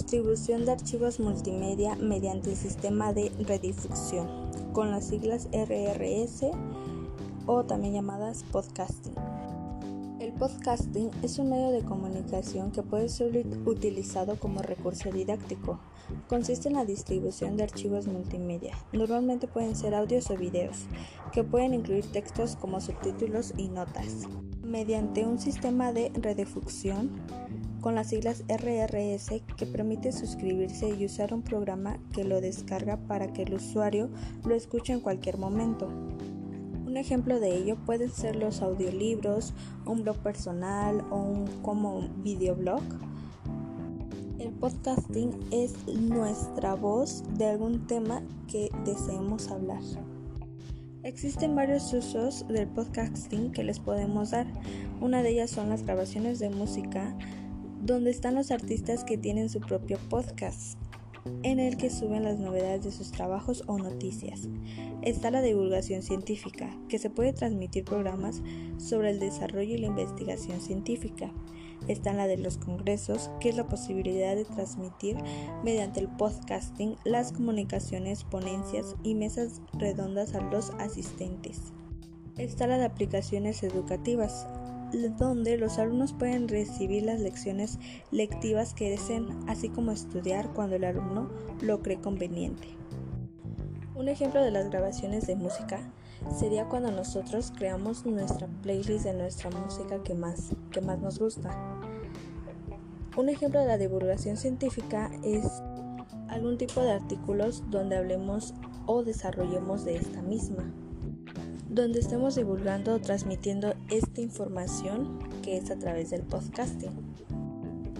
Distribución de archivos multimedia mediante el sistema de redifusión, con las siglas RRS o también llamadas podcasting. El podcasting es un medio de comunicación que puede ser utilizado como recurso didáctico. Consiste en la distribución de archivos multimedia. Normalmente pueden ser audios o videos, que pueden incluir textos como subtítulos y notas. Mediante un sistema de redifusión, con las siglas RRS que permite suscribirse y usar un programa que lo descarga para que el usuario lo escuche en cualquier momento. Un ejemplo de ello pueden ser los audiolibros, un blog personal o un como videoblog. El podcasting es nuestra voz de algún tema que deseemos hablar. Existen varios usos del podcasting que les podemos dar. Una de ellas son las grabaciones de música, donde están los artistas que tienen su propio podcast en el que suben las novedades de sus trabajos o noticias. Está la divulgación científica, que se puede transmitir programas sobre el desarrollo y la investigación científica. Está la de los congresos, que es la posibilidad de transmitir mediante el podcasting las comunicaciones, ponencias y mesas redondas a los asistentes. Está la de aplicaciones educativas, donde los alumnos pueden recibir las lecciones lectivas que deseen, así como estudiar cuando el alumno lo cree conveniente. Un ejemplo de las grabaciones de música sería cuando nosotros creamos nuestra playlist de nuestra música que más, que más nos gusta. Un ejemplo de la divulgación científica es algún tipo de artículos donde hablemos o desarrollemos de esta misma donde estemos divulgando o transmitiendo esta información que es a través del podcasting.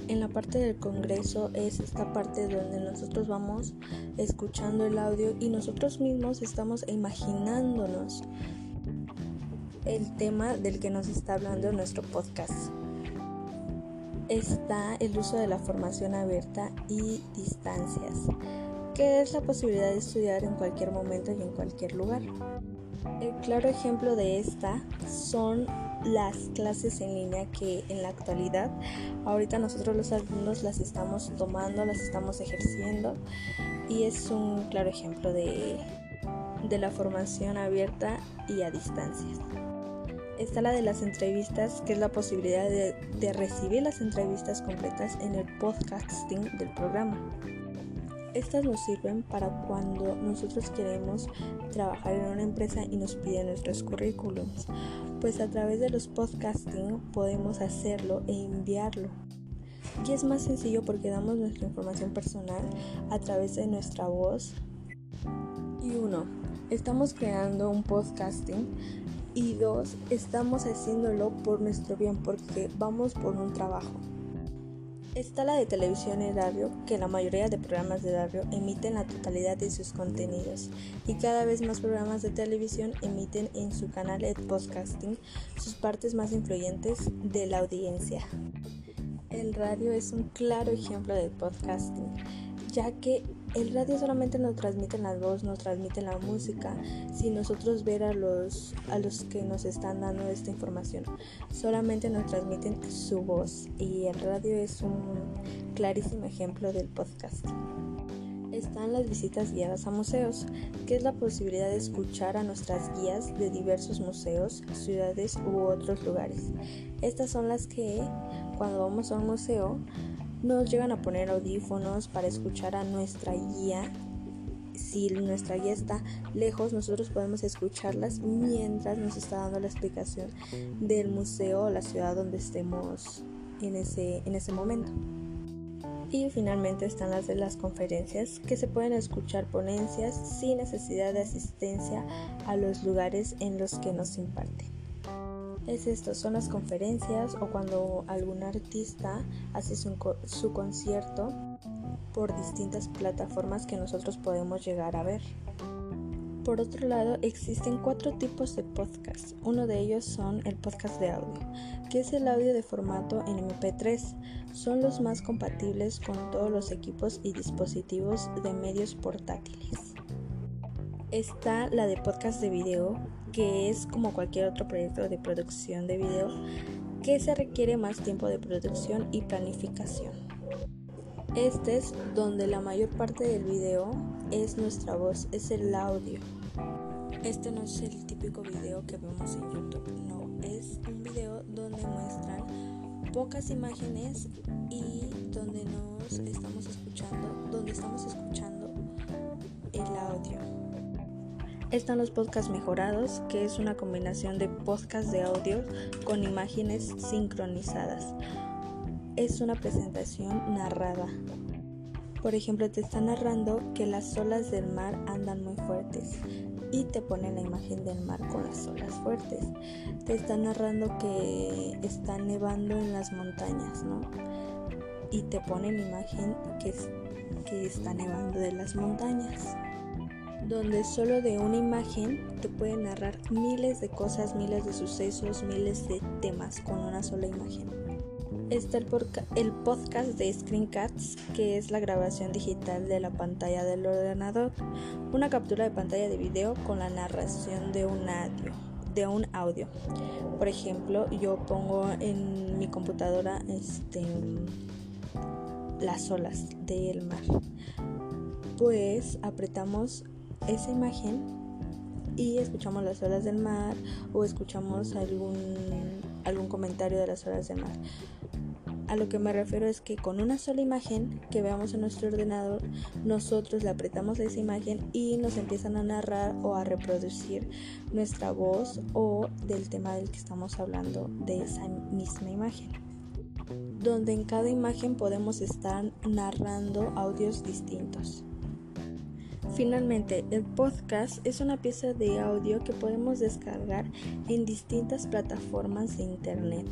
En la parte del Congreso es esta parte donde nosotros vamos escuchando el audio y nosotros mismos estamos imaginándonos el tema del que nos está hablando nuestro podcast. Está el uso de la formación abierta y distancias, que es la posibilidad de estudiar en cualquier momento y en cualquier lugar. El claro ejemplo de esta son las clases en línea que en la actualidad ahorita nosotros los alumnos las estamos tomando, las estamos ejerciendo y es un claro ejemplo de, de la formación abierta y a distancias. Está la de las entrevistas, que es la posibilidad de, de recibir las entrevistas completas en el podcasting del programa. Estas nos sirven para cuando nosotros queremos trabajar en una empresa y nos piden nuestros currículums, pues a través de los podcasting podemos hacerlo e enviarlo. Y es más sencillo porque damos nuestra información personal a través de nuestra voz. Y uno, estamos creando un podcasting y dos, estamos haciéndolo por nuestro bien porque vamos por un trabajo. Está la de televisión y radio, que la mayoría de programas de radio emiten la totalidad de sus contenidos y cada vez más programas de televisión emiten en su canal de podcasting sus partes más influyentes de la audiencia. El radio es un claro ejemplo de podcasting, ya que el radio solamente nos transmite la voz, nos transmite la música, sin nosotros ver a los, a los que nos están dando esta información. Solamente nos transmiten su voz y el radio es un clarísimo ejemplo del podcast. Están las visitas guiadas a museos, que es la posibilidad de escuchar a nuestras guías de diversos museos, ciudades u otros lugares. Estas son las que, cuando vamos a un museo, nos llegan a poner audífonos para escuchar a nuestra guía. Si nuestra guía está lejos, nosotros podemos escucharlas mientras nos está dando la explicación del museo o la ciudad donde estemos en ese, en ese momento. Y finalmente están las de las conferencias, que se pueden escuchar ponencias sin necesidad de asistencia a los lugares en los que nos imparten es esto, son las conferencias o cuando algún artista hace su, su, concierto por distintas plataformas que nosotros podemos llegar a ver. Por otro lado, existen cuatro tipos de podcast. Uno de ellos son el podcast de audio, que es el audio de formato en MP3. Son los más compatibles con todos los equipos y dispositivos de medios portátiles. Está la de podcast de video, que es como cualquier otro proyecto de producción de video, que se requiere más tiempo de producción y planificación. Este es donde la mayor parte del video es nuestra voz, es el audio. Este no es el típico video que vemos en YouTube, no, es un video donde muestran pocas imágenes y donde nos estamos escuchando, estamos escuchando Están los podcasts mejorados, que es una combinación de podcasts de audio con imágenes sincronizadas es una presentación narrada. Por ejemplo, te está narrando que las olas del mar andan muy fuertes y te pone la imagen del mar con las olas fuertes. Te está narrando que está nevando en las montañas, ¿no? Y te pone la imagen que, que está nevando de las montañas. Donde solo de una imagen te puede narrar miles de cosas, miles de sucesos, miles de temas con una sola imagen está el, el podcast de Screencats, que es la grabación digital de la pantalla del ordenador, una captura de pantalla de video con la narración de un audio. De un audio. Por ejemplo, yo pongo en mi computadora este, las olas del mar. Pues apretamos esa imagen y escuchamos las olas del mar o escuchamos algún, algún comentario de las olas del mar. A lo que me refiero es que con una sola imagen que veamos en nuestro ordenador, nosotros le apretamos a esa imagen y nos empiezan a narrar o a reproducir nuestra voz o del tema del que estamos hablando de esa misma imagen. Donde en cada imagen podemos estar narrando audios distintos. Finalmente, el podcast es una pieza de audio que podemos descargar en distintas plataformas de internet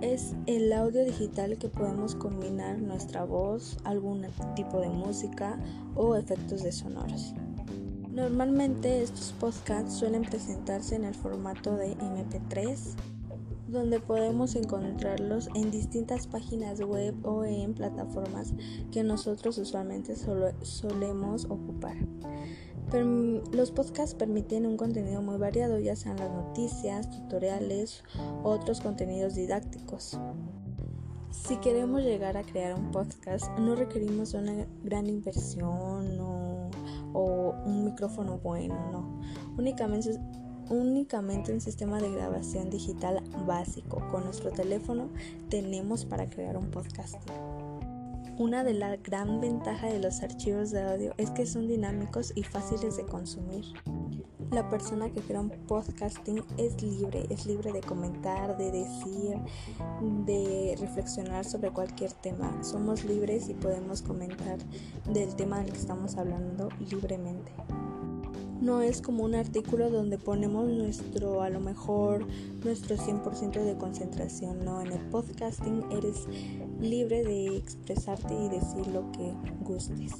es el audio digital que podemos combinar nuestra voz, algún tipo de música o efectos de sonoros. Normalmente estos podcasts suelen presentarse en el formato de MP3, donde podemos encontrarlos en distintas páginas web o en plataformas que nosotros usualmente solemos ocupar los podcasts permiten un contenido muy variado, ya sean las noticias, tutoriales, otros contenidos didácticos. Si queremos llegar a crear un podcast, no requerimos una gran inversión o, un micrófono bueno, no. Únicamente, únicamente un sistema de grabación digital básico. Con nuestro teléfono tenemos para crear un podcast. Una de las gran ventajas de los archivos de audio es que son dinámicos y fáciles de consumir. La persona que crea un podcasting es libre, es libre de comentar, de decir, de reflexionar sobre cualquier tema. Somos libres y podemos comentar del tema del que estamos hablando libremente no es como un artículo donde ponemos nuestro, a lo mejor, nuestro 100% de concentración, no, en el podcasting eres libre de expresarte y decir lo que gustes.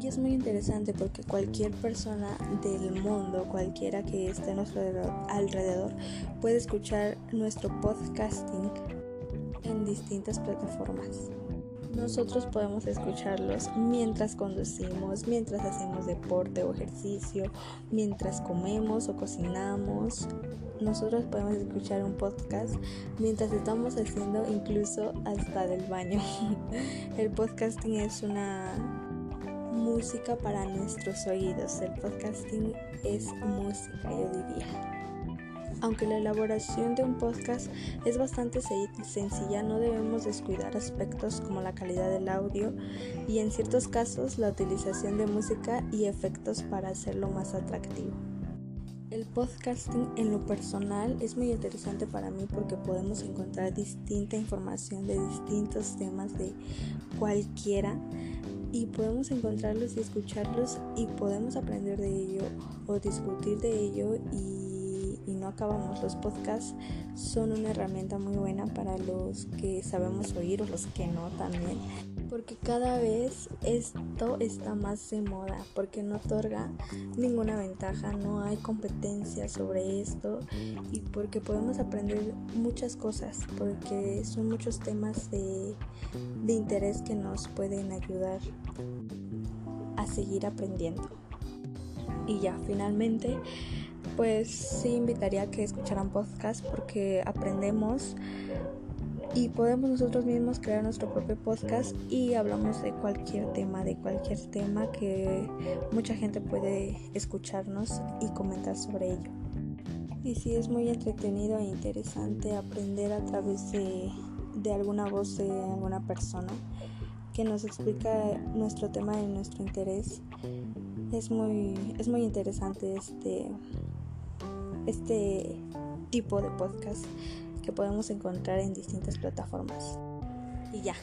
Y es muy interesante porque cualquier persona del mundo, cualquiera que esté a nuestro alrededor, puede escuchar nuestro podcasting en distintas plataformas. Nosotros podemos escucharlos mientras conducimos, mientras hacemos deporte o ejercicio, mientras comemos o cocinamos. Nosotros podemos escuchar un podcast mientras estamos haciendo incluso hasta del baño. El podcasting es una música para nuestros oídos. El podcasting es música, yo diría. Aunque la elaboración de un podcast es bastante sencilla, no debemos descuidar aspectos como la calidad del audio y en ciertos casos la utilización de música y efectos para hacerlo más atractivo. El podcasting en lo personal es muy interesante para mí porque podemos encontrar distinta información de distintos temas de cualquiera y podemos encontrarlos y escucharlos y podemos aprender de ello o discutir de ello y y no acabamos. Los podcasts son una herramienta muy buena para los que sabemos oír o los que no también. Porque cada vez esto está más de moda, porque no otorga ninguna ventaja, no hay competencia sobre esto y porque podemos aprender muchas cosas, porque son muchos temas de, de interés que nos pueden ayudar a seguir aprendiendo. Y ya, finalmente pues sí invitaría a que escucharan podcast porque aprendemos y podemos nosotros mismos crear nuestro propio podcast y hablamos de cualquier tema, de cualquier tema que mucha gente puede escucharnos y comentar sobre ello. Y sí es muy entretenido e interesante aprender a través de, de alguna voz de alguna persona que nos explica nuestro tema y nuestro interés. Es muy, es muy interesante este, este tipo de podcast que podemos encontrar en distintas plataformas. Y ya,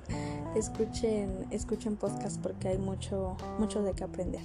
escuchen, escuchen podcast porque hay mucho, mucho de qué aprender.